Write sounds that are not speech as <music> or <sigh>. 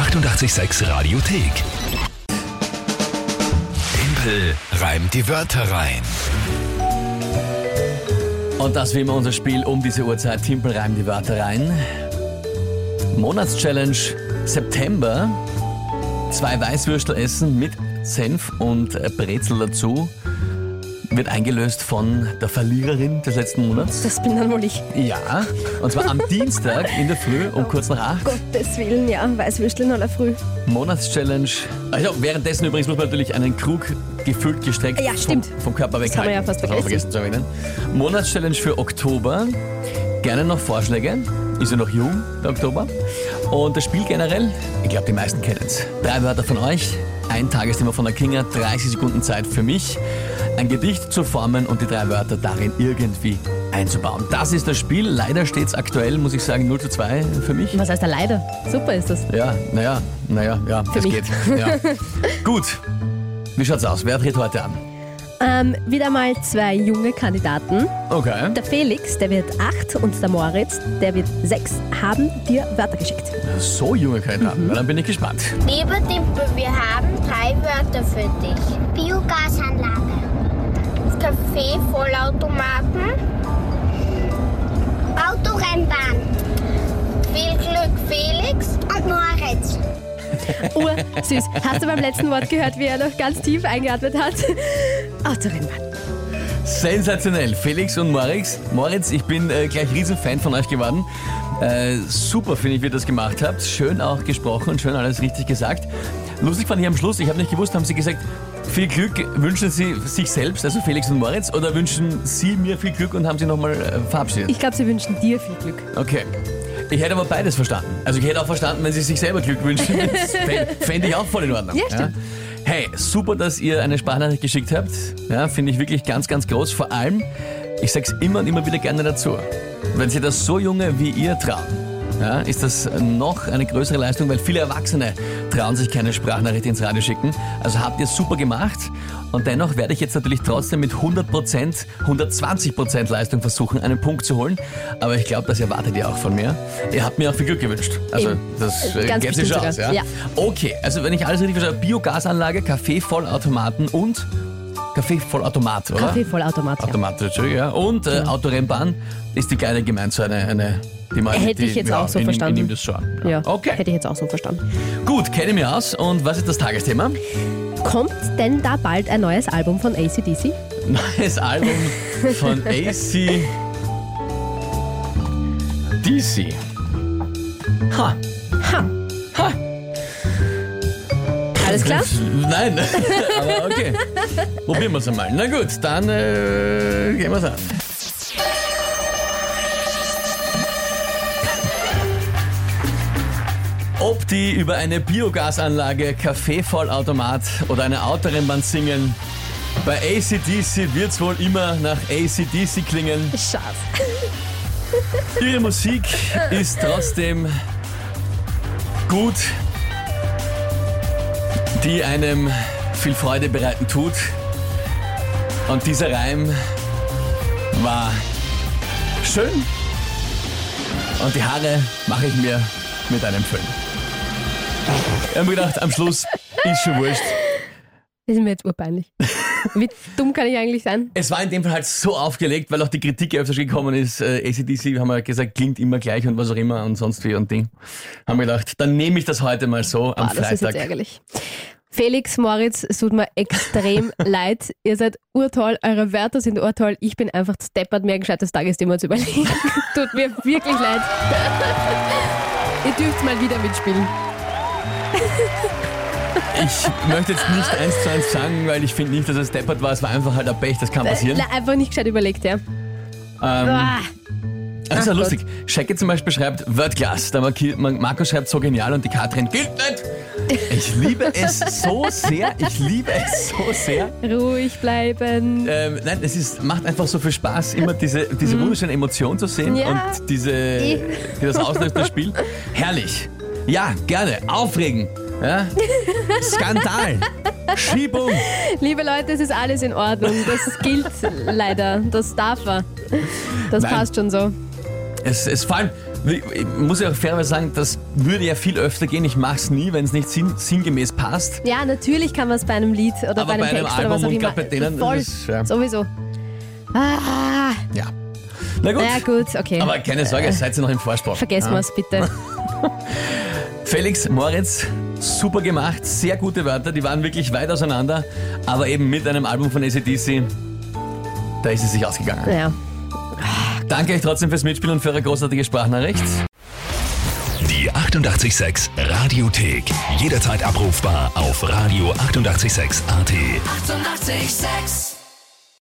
886 Radiothek. Tempel reimt die Wörter rein. Und das wie immer unser Spiel um diese Uhrzeit. Timpel reimt die Wörter rein. Monatschallenge September. Zwei Weißwürstel essen mit Senf und Brezel dazu. Wird eingelöst von der Verliererin des letzten Monats. Das bin dann wohl ich. Ja, und zwar am <laughs> Dienstag in der Früh um kurz nach acht. Gottes Willen, ja. Weißwürstel in aller Früh. Monatschallenge. Also währenddessen übrigens muss man natürlich einen Krug gefüllt gestreckt Ja, stimmt. Vom, vom Körper Das haben wir ja fast vergessen. vergessen zu erwähnen. Monatschallenge für Oktober. Gerne noch Vorschläge. Ist ja noch jung, der Oktober. Und das Spiel generell, ich glaube, die meisten kennen es. Drei Wörter von euch, ein Tagesthema von der Kinga, 30 Sekunden Zeit für mich, ein Gedicht zu formen und die drei Wörter darin irgendwie einzubauen. Das ist das Spiel. Leider steht es aktuell, muss ich sagen, 0 zu 2 für mich. Was heißt da leider? Super ist das. Ja, naja, naja, ja, das mich. geht. Ja. <laughs> Gut. Wie schaut's aus? Wer tritt heute an? Ähm, wieder mal zwei junge Kandidaten. Okay. Der Felix, der wird acht und der Moritz, der wird sechs, haben dir Wörter geschickt. So junge Kandidaten. Na, Dann bin ich gespannt. Lieber Dimpel, wir haben drei Wörter für dich. Biogasanlage. Kaffee, Vollautomaten. Autorennbahn. Viel Glück, Felix und Moritz. Ursüß. Hast du beim letzten Wort gehört, wie er noch ganz tief eingeatmet hat? Autorennbahn. Sensationell. Felix und Moritz. Moritz, ich bin äh, gleich Riesenfan von euch geworden. Äh, super finde ich, wie ihr das gemacht habt. Schön auch gesprochen und schön alles richtig gesagt. Lustig fand ich am Schluss, ich habe nicht gewusst, haben sie gesagt, viel Glück wünschen sie sich selbst, also Felix und Moritz, oder wünschen sie mir viel Glück und haben sie nochmal äh, verabschiedet? Ich glaube, sie wünschen dir viel Glück. Okay. Ich hätte aber beides verstanden. Also ich hätte auch verstanden, wenn sie sich selber Glück wünschen. <laughs> Fände ich auch voll in Ordnung. Ja, stimmt. Hey, super, dass ihr eine Sprachnachricht geschickt habt. Ja, finde ich wirklich ganz, ganz groß. Vor allem, ich sag's immer und immer wieder gerne dazu. Wenn sie das so junge wie ihr trauen, ja, ist das noch eine größere Leistung, weil viele Erwachsene trauen sich keine Sprachnachricht ins Radio schicken. Also habt ihr super gemacht. Und dennoch werde ich jetzt natürlich trotzdem mit 100%, 120% Leistung versuchen, einen Punkt zu holen. Aber ich glaube, das erwartet ihr auch von mir. Ihr habt mir auch viel Glück gewünscht. Also Eben. das äh, Ganz geht sich aus. Ja? Okay, also wenn ich alles richtig verstehe, Biogasanlage, Kaffeevollautomaten und Kaffeevollautomat, oder? Kaffeevollautomat. Automat, Entschuldigung, ja. Und äh, Autorennbahn ist die kleine gemeint, so eine, eine die man Hätte die, ich jetzt ja, auch so ich, verstanden. Ich nehme das so an. Ja, Okay, hätte ich jetzt auch so verstanden. gut, kenne mich aus. Und was ist das Tagesthema? Kommt denn da bald ein neues Album von ACDC? <laughs> Neues Album von <laughs> AC DC. Ha. Ha! Ha. Alles klar? Nein, <laughs> aber okay. Probieren wir es einmal. Na gut, dann äh, gehen wir es an. Ob die über eine Biogasanlage, Kaffeevollautomat oder eine Autorennbahn singen, bei ACDC wird es wohl immer nach ACDC klingen. Schatz. Ihre Musik ist trotzdem gut, die einem viel Freude bereiten tut. Und dieser Reim war schön. Und die Haare mache ich mir mit einem Föhn. Ich habe mir gedacht, am Schluss ist schon wurscht. Das ist mir jetzt urpeinlich. <laughs> Wie dumm kann ich eigentlich sein? Es war in dem Fall halt so aufgelegt, weil auch die Kritik öfters gekommen ist. Äh, ACDC, haben wir gesagt, klingt immer gleich und was auch immer und sonst wie und Ding. Haben wir gedacht, dann nehme ich das heute mal so am Boah, das ist jetzt Freitag. ärgerlich. Felix, Moritz, es tut mir extrem <laughs> leid. Ihr seid urtoll, eure Wörter sind urtoll. Ich bin einfach steppert, mir ein gescheites Tagesthema zu überlegen. <laughs> tut mir wirklich leid. <laughs> Ihr dürft mal wieder mitspielen. Ich möchte jetzt nicht eins zu eins sagen, weil ich finde nicht, dass es deppert war. Es war einfach halt ein Pech, das kann passieren. Einfach nicht gescheit überlegt, ja. Ähm, das ist ja Ach lustig. Shaggy zum Beispiel schreibt Wordclass. Der Marki- Markus schreibt so genial und die Katrin gilt nicht. Ich liebe es so sehr. Ich liebe es so sehr. ruhig bleiben. Ähm, nein, es ist, macht einfach so viel Spaß, immer diese, diese wunderschöne Emotion zu sehen Mhm. Ja. und diese, die das auslöst, das Spiel. Herrlich. Ja, gerne. Aufregen. Ja? Skandal. Schiebung. Liebe Leute, es ist alles in Ordnung. Das gilt leider. Das darf er. Das Nein. passt schon so. Es, es vor allem, Ich muss ja auch fairerweise sagen, das würde ja viel öfter gehen. Ich mache es nie, wenn es nicht sinn, sinngemäß passt. Ja, natürlich kann man es bei einem Lied oder Aber bei einem bei einem Text oder was Album auch und immer. bei denen, Voll, ist, ja. sowieso. Ah, Ja. Na gut. na gut, okay. Aber keine Sorge, seid ihr noch im Vorsprung. Vergessen Ja. wir es bitte. <laughs> Felix, Moritz, super gemacht, sehr gute Wörter, die waren wirklich weit auseinander, aber eben mit einem Album von ACDC, da ist es sich ausgegangen. Ja. Danke euch trotzdem fürs Mitspielen und für eure großartige Sprachnachricht. Die 886 Radiothek. Jederzeit abrufbar auf radio886.at. 886! 886